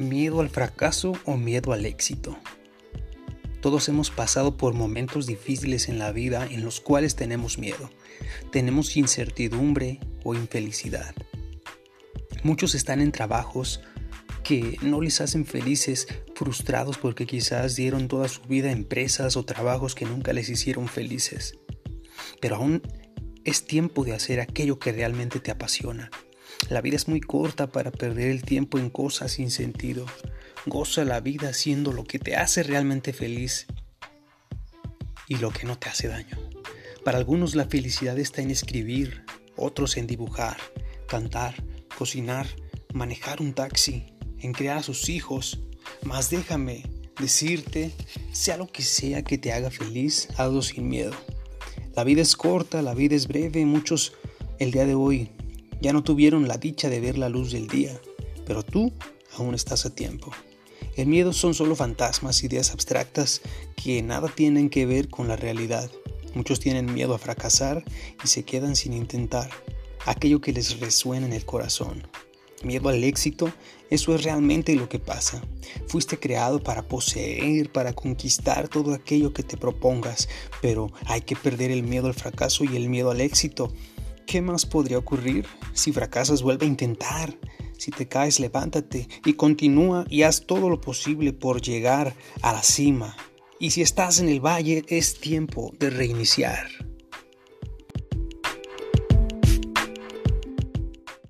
¿Miedo al fracaso o miedo al éxito? Todos hemos pasado por momentos difíciles en la vida en los cuales tenemos miedo. Tenemos incertidumbre o infelicidad. Muchos están en trabajos que no les hacen felices, frustrados porque quizás dieron toda su vida a empresas o trabajos que nunca les hicieron felices. Pero aún es tiempo de hacer aquello que realmente te apasiona. La vida es muy corta para perder el tiempo en cosas sin sentido. Goza la vida haciendo lo que te hace realmente feliz y lo que no te hace daño. Para algunos la felicidad está en escribir, otros en dibujar, cantar, cocinar, manejar un taxi, en crear a sus hijos. Mas déjame decirte, sea lo que sea que te haga feliz, hazlo sin miedo. La vida es corta, la vida es breve, muchos el día de hoy ya no tuvieron la dicha de ver la luz del día, pero tú aún estás a tiempo. El miedo son solo fantasmas, ideas abstractas que nada tienen que ver con la realidad. Muchos tienen miedo a fracasar y se quedan sin intentar aquello que les resuena en el corazón. Miedo al éxito, eso es realmente lo que pasa. Fuiste creado para poseer, para conquistar todo aquello que te propongas, pero hay que perder el miedo al fracaso y el miedo al éxito. ¿Qué más podría ocurrir? Si fracasas, vuelve a intentar. Si te caes, levántate y continúa y haz todo lo posible por llegar a la cima. Y si estás en el valle, es tiempo de reiniciar.